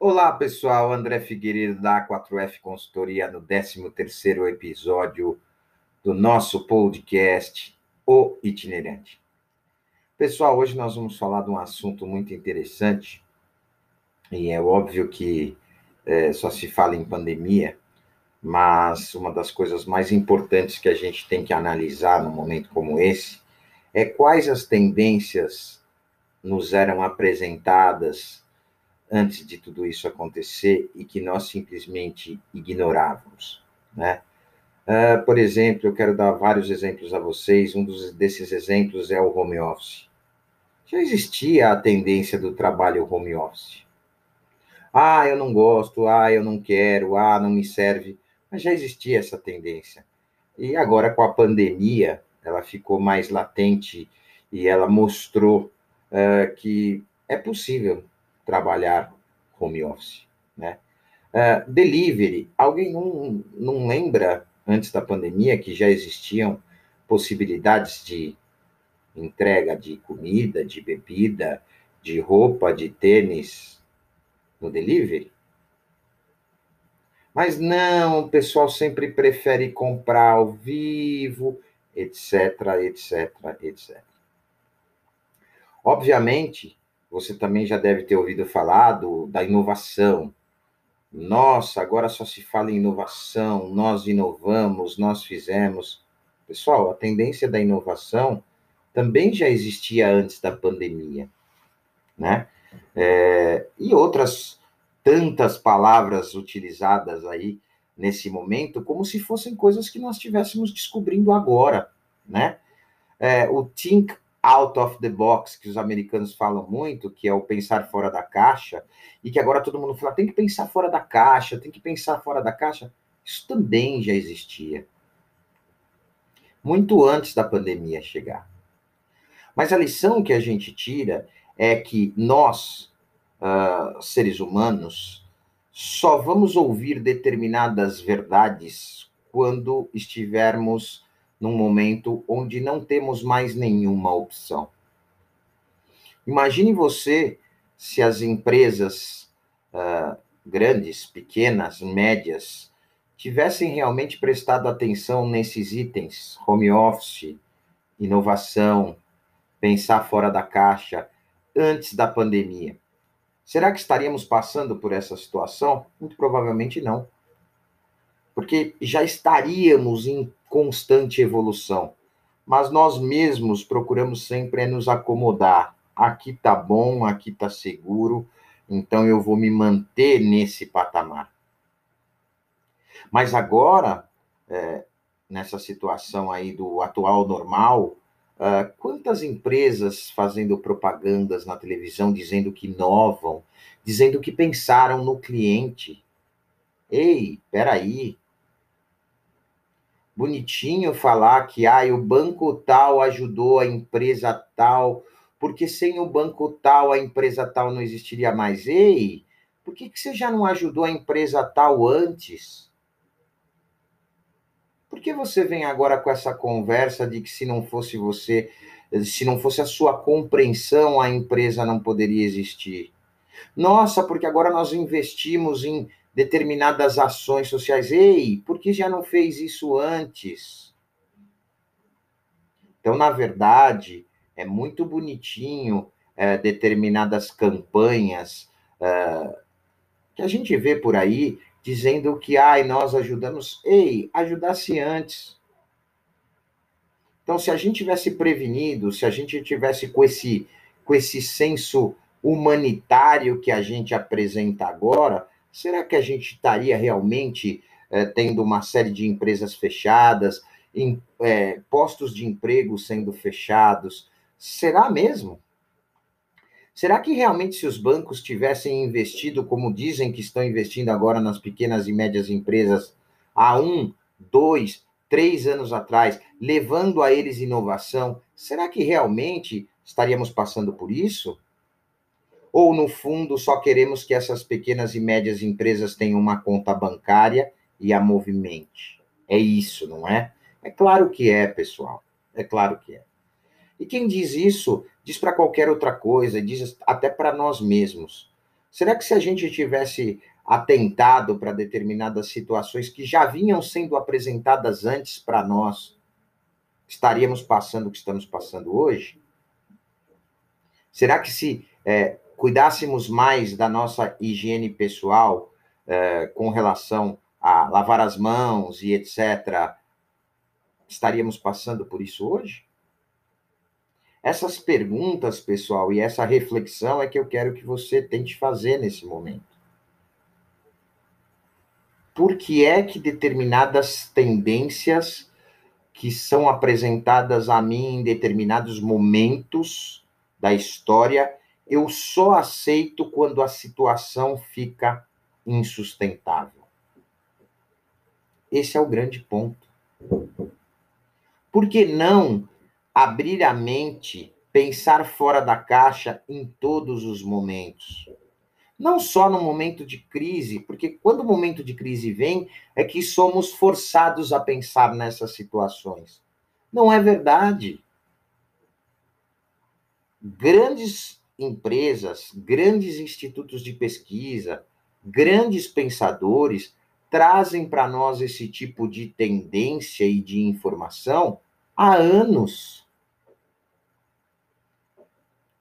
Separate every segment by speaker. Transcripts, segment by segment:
Speaker 1: Olá, pessoal. André Figueiredo da A4F Consultoria no 13º episódio do nosso podcast O Itinerante. Pessoal, hoje nós vamos falar de um assunto muito interessante e é óbvio que é, só se fala em pandemia, mas uma das coisas mais importantes que a gente tem que analisar num momento como esse é quais as tendências nos eram apresentadas antes de tudo isso acontecer e que nós simplesmente ignorávamos, né? Uh, por exemplo, eu quero dar vários exemplos a vocês. Um dos, desses exemplos é o home office. Já existia a tendência do trabalho home office. Ah, eu não gosto, ah, eu não quero, ah, não me serve. Mas já existia essa tendência. E agora, com a pandemia, ela ficou mais latente e ela mostrou uh, que é possível trabalhar home office, né? Uh, delivery, alguém não, não lembra antes da pandemia que já existiam possibilidades de entrega de comida, de bebida, de roupa, de tênis no delivery? Mas não, o pessoal sempre prefere comprar ao vivo, etc, etc, etc. Obviamente, você também já deve ter ouvido falar do, da inovação. Nossa, agora só se fala em inovação, nós inovamos, nós fizemos. Pessoal, a tendência da inovação também já existia antes da pandemia, né? É, e outras tantas palavras utilizadas aí nesse momento, como se fossem coisas que nós estivéssemos descobrindo agora, né? É, o think out of the box, que os americanos falam muito, que é o pensar fora da caixa, e que agora todo mundo fala, tem que pensar fora da caixa, tem que pensar fora da caixa. Isso também já existia. Muito antes da pandemia chegar. Mas a lição que a gente tira é que nós, uh, seres humanos, só vamos ouvir determinadas verdades quando estivermos num momento onde não temos mais nenhuma opção. Imagine você se as empresas uh, grandes, pequenas, médias, tivessem realmente prestado atenção nesses itens, home office, inovação, pensar fora da caixa, antes da pandemia. Será que estaríamos passando por essa situação? Muito provavelmente não. Porque já estaríamos em constante evolução. Mas nós mesmos procuramos sempre é nos acomodar. Aqui tá bom, aqui tá seguro, então eu vou me manter nesse patamar. Mas agora, é, nessa situação aí do atual normal, uh, quantas empresas fazendo propagandas na televisão dizendo que inovam, dizendo que pensaram no cliente? Ei, peraí, bonitinho falar que ah, o banco tal ajudou a empresa tal, porque sem o banco tal a empresa tal não existiria mais. Ei, por que, que você já não ajudou a empresa tal antes? Por que você vem agora com essa conversa de que se não fosse você, se não fosse a sua compreensão, a empresa não poderia existir? Nossa, porque agora nós investimos em determinadas ações sociais. Ei, por que já não fez isso antes? Então, na verdade, é muito bonitinho é, determinadas campanhas é, que a gente vê por aí dizendo que ai, nós ajudamos. Ei, ajudasse antes. Então, se a gente tivesse prevenido, se a gente tivesse com esse, com esse senso humanitário que a gente apresenta agora, será que a gente estaria realmente é, tendo uma série de empresas fechadas, em, é, postos de emprego sendo fechados? Será mesmo? Será que realmente, se os bancos tivessem investido, como dizem que estão investindo agora nas pequenas e médias empresas, há um, dois, três anos atrás, levando a eles inovação, será que realmente estaríamos passando por isso? Ou, no fundo, só queremos que essas pequenas e médias empresas tenham uma conta bancária e a movimente? É isso, não é? É claro que é, pessoal. É claro que é. E quem diz isso, diz para qualquer outra coisa, diz até para nós mesmos. Será que se a gente tivesse atentado para determinadas situações que já vinham sendo apresentadas antes para nós, estaríamos passando o que estamos passando hoje? Será que se é, cuidássemos mais da nossa higiene pessoal é, com relação a lavar as mãos e etc., estaríamos passando por isso hoje? Essas perguntas, pessoal, e essa reflexão é que eu quero que você tente fazer nesse momento. Por que é que determinadas tendências que são apresentadas a mim em determinados momentos da história, eu só aceito quando a situação fica insustentável? Esse é o grande ponto. Por que não abrir a mente, pensar fora da caixa em todos os momentos? Não só no momento de crise, porque quando o momento de crise vem, é que somos forçados a pensar nessas situações. Não é verdade. Grandes empresas, grandes institutos de pesquisa, grandes pensadores trazem para nós esse tipo de tendência e de informação há anos.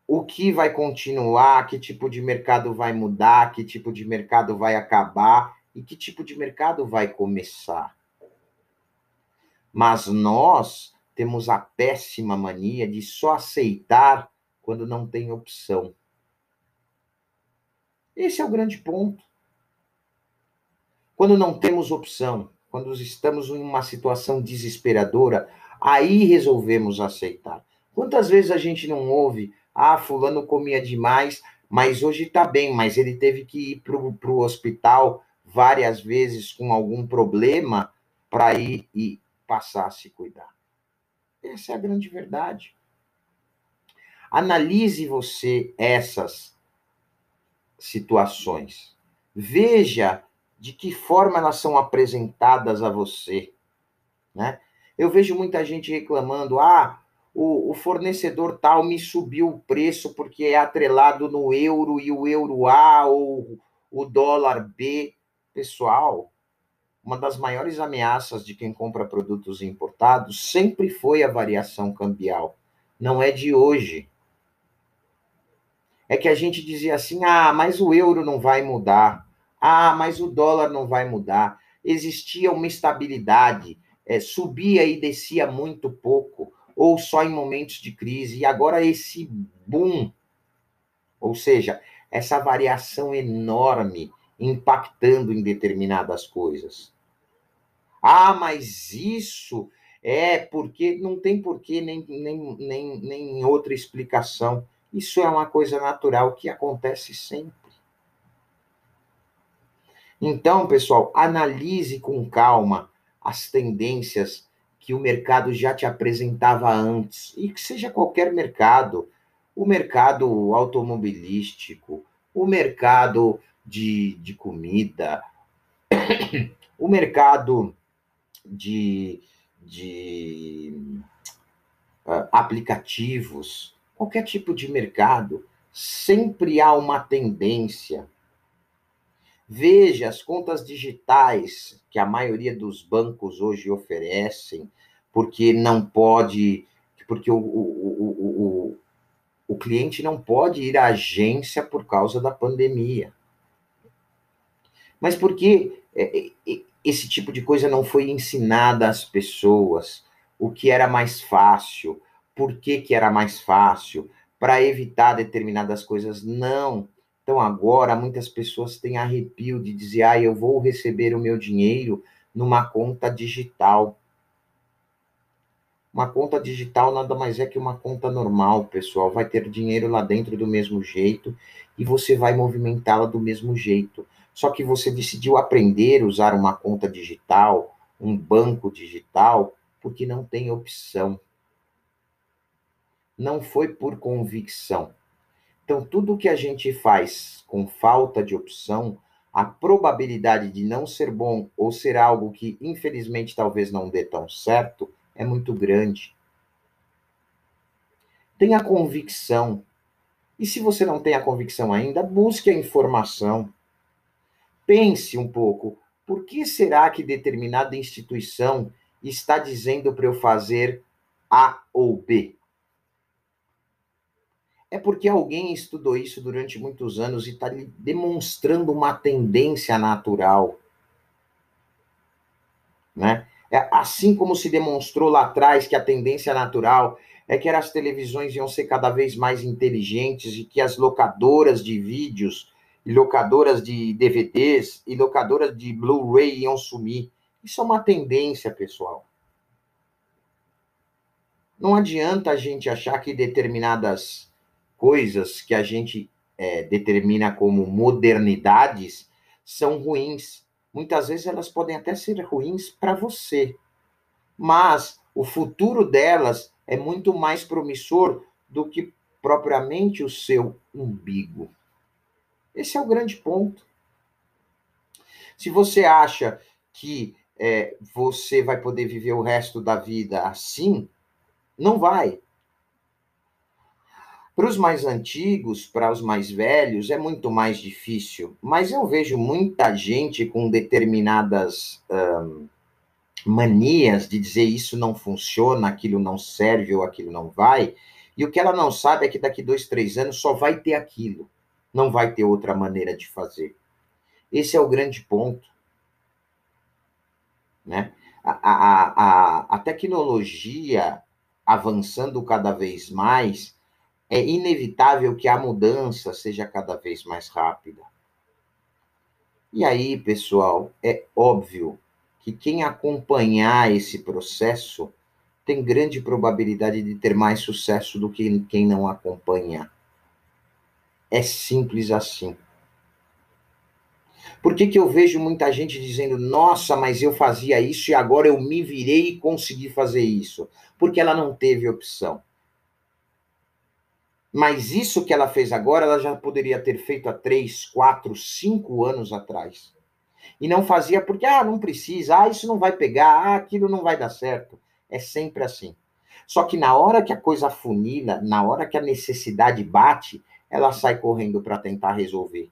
Speaker 1: O que vai continuar, que tipo de mercado vai mudar, que tipo de mercado vai acabar e que tipo de mercado vai começar. Mas nós temos a péssima mania de só aceitar quando não tem opção. Esse é o grande ponto. Quando não temos opção, quando estamos em uma situação desesperadora, aí resolvemos aceitar. Quantas vezes a gente não ouve, ah, fulano comia demais, mas hoje está bem, mas ele teve que ir para o hospital várias vezes com algum problema para ir e passar a se cuidar. Essa é a grande verdade. Analise você essas situações. Veja de que forma elas são apresentadas a você, né? Eu vejo muita gente reclamando, ah, o, o, fornecedor tal me subiu o preço porque é atrelado no euro e o euro A ou o dólar B. Pessoal, uma das maiores ameaças de quem compra produtos importados sempre foi a variação cambial. Não é de hoje. É que a gente dizia assim: ah, mas o euro não vai mudar. Ah, mas o dólar não vai mudar. Existia uma estabilidade, é, subia e descia muito pouco, ou só em momentos de crise. E agora esse boom, ou seja, essa variação enorme impactando em determinadas coisas. Ah, mas isso é porque não tem porquê nem, nem, nem, nem outra explicação. Isso é uma coisa natural que acontece sempre. Então, pessoal, analise com calma as tendências que o mercado já te apresentava antes, e que seja qualquer mercado, o mercado automobilístico, o mercado de, de comida, o mercado de, de uh, aplicativos, qualquer tipo de mercado, sempre há uma tendência Veja as contas digitais que a maioria dos bancos hoje oferecem, porque não pode, porque o, o, o, o, cliente não pode ir à agência por causa da pandemia. Mas por que é, é, esse tipo de coisa não foi ensinada às pessoas? O que era mais fácil? Por que, que era mais fácil? Para evitar determinadas coisas? Não então, agora, muitas pessoas têm arrepio de dizer, ah, eu vou receber o meu dinheiro numa conta digital. Uma conta digital nada mais é que uma conta normal, pessoal. Vai ter dinheiro lá dentro do mesmo jeito e você vai movimentá-la do mesmo jeito. Só que você decidiu aprender a usar uma conta digital, um banco digital, porque não tem opção. Não foi por convicção então, tudo que a gente faz com falta de opção, a probabilidade de não ser bom ou ser algo que, infelizmente, talvez não dê tão certo, é muito grande. Tenha convicção. E se você não tem a convicção ainda, busque a informação. Pense um pouco, por que será que determinada instituição está dizendo para eu fazer A ou B? É porque alguém estudou isso durante muitos anos e está demonstrando uma tendência natural. Né? É assim como se demonstrou lá atrás que a tendência natural é que as televisões iam ser cada vez mais inteligentes e que as locadoras de vídeos e locadoras de DVDs e locadoras de Blu-ray iam sumir. Isso é uma tendência, pessoal. Não adianta a gente achar que determinadas coisas que a gente é, determina como modernidades são ruins. Muitas vezes elas podem até ser ruins para você, mas o futuro delas é muito mais promissor do que propriamente o seu umbigo. Esse é o grande ponto. Se você acha que é, você vai poder viver o resto da vida assim, não vai. Para os mais antigos, para os mais velhos, é muito mais difícil. Mas eu vejo muita gente com determinadas manias de dizer isso não funciona, aquilo não serve ou aquilo não vai. E o que ela não sabe é que daqui dois, três anos só vai ter aquilo. Não vai ter outra maneira de fazer. Esse é o grande ponto. Né? A, a, a, a tecnologia avançando cada vez mais é inevitável que a mudança seja cada vez mais rápida. E aí, pessoal, é óbvio que quem acompanhar esse processo tem grande probabilidade de ter mais sucesso do que quem não acompanha. É simples assim. Por que, que eu vejo muita gente dizendo, nossa, mas eu fazia isso e agora eu me virei e consegui fazer isso? Porque ela não teve opção. Mas isso que ela fez agora, ela já poderia ter feito há três, quatro, cinco anos atrás. E não fazia porque, ah, não precisa, ah, isso não vai pegar, ah, aquilo não vai dar certo. É sempre assim. Só que na hora que a coisa funila, na hora que a necessidade bate, ela sai correndo para tentar resolver.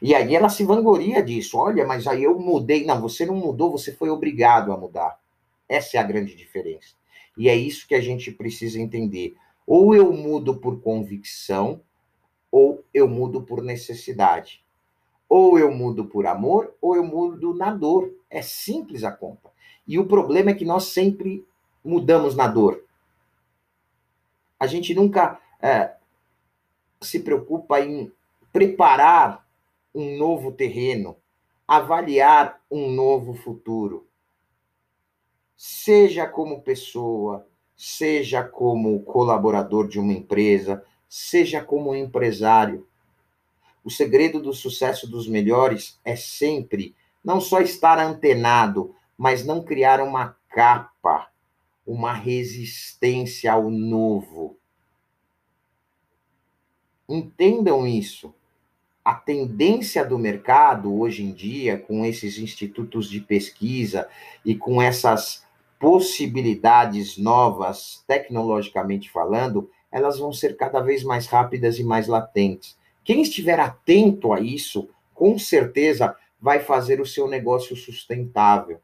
Speaker 1: E aí ela se vangloria disso. Olha, mas aí eu mudei. Não, você não mudou, você foi obrigado a mudar. Essa é a grande diferença. E é isso que a gente precisa entender. Ou eu mudo por convicção, ou eu mudo por necessidade. Ou eu mudo por amor, ou eu mudo na dor. É simples a conta. E o problema é que nós sempre mudamos na dor. A gente nunca é, se preocupa em preparar um novo terreno, avaliar um novo futuro. Seja como pessoa, seja como colaborador de uma empresa, seja como empresário. O segredo do sucesso dos melhores é sempre não só estar antenado, mas não criar uma capa, uma resistência ao novo. Entendam isso. A tendência do mercado hoje em dia, com esses institutos de pesquisa e com essas possibilidades novas, tecnologicamente falando, elas vão ser cada vez mais rápidas e mais latentes. Quem estiver atento a isso, com certeza vai fazer o seu negócio sustentável.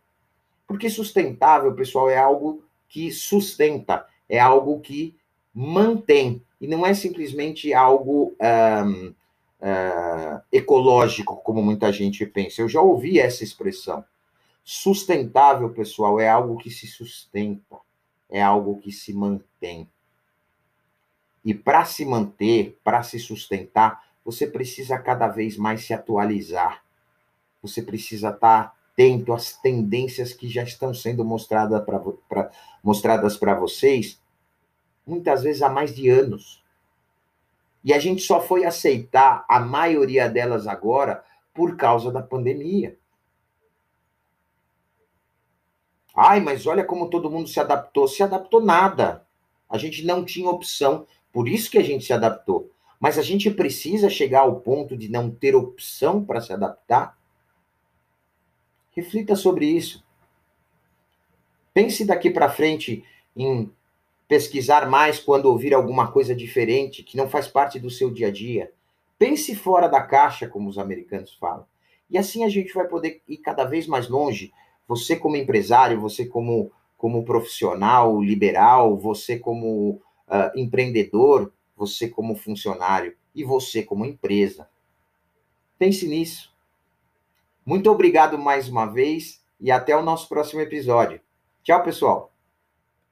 Speaker 1: Porque sustentável, pessoal, é algo que sustenta, é algo que mantém, e não é simplesmente algo um, uh, ecológico, como muita gente pensa. Eu já ouvi essa expressão. Sustentável, pessoal, é algo que se sustenta, é algo que se mantém. E para se manter, para se sustentar, você precisa cada vez mais se atualizar. Você precisa estar atento às tendências que já estão sendo mostrada pra, pra, mostradas para vocês, muitas vezes há mais de anos. E a gente só foi aceitar a maioria delas agora por causa da pandemia. Ai, mas olha como todo mundo se adaptou. Se adaptou nada. A gente não tinha opção. Por isso que a gente se adaptou. Mas a gente precisa chegar ao ponto de não ter opção para se adaptar? Reflita sobre isso. Pense daqui para frente em pesquisar mais quando ouvir alguma coisa diferente que não faz parte do seu dia a dia. Pense fora da caixa, como os americanos falam. E assim a gente vai poder ir cada vez mais longe. Você como empresário, você como, como profissional liberal, você como uh, empreendedor, você como funcionário e você como empresa. Pense nisso. Muito obrigado mais uma vez e até o nosso próximo episódio. Tchau, pessoal!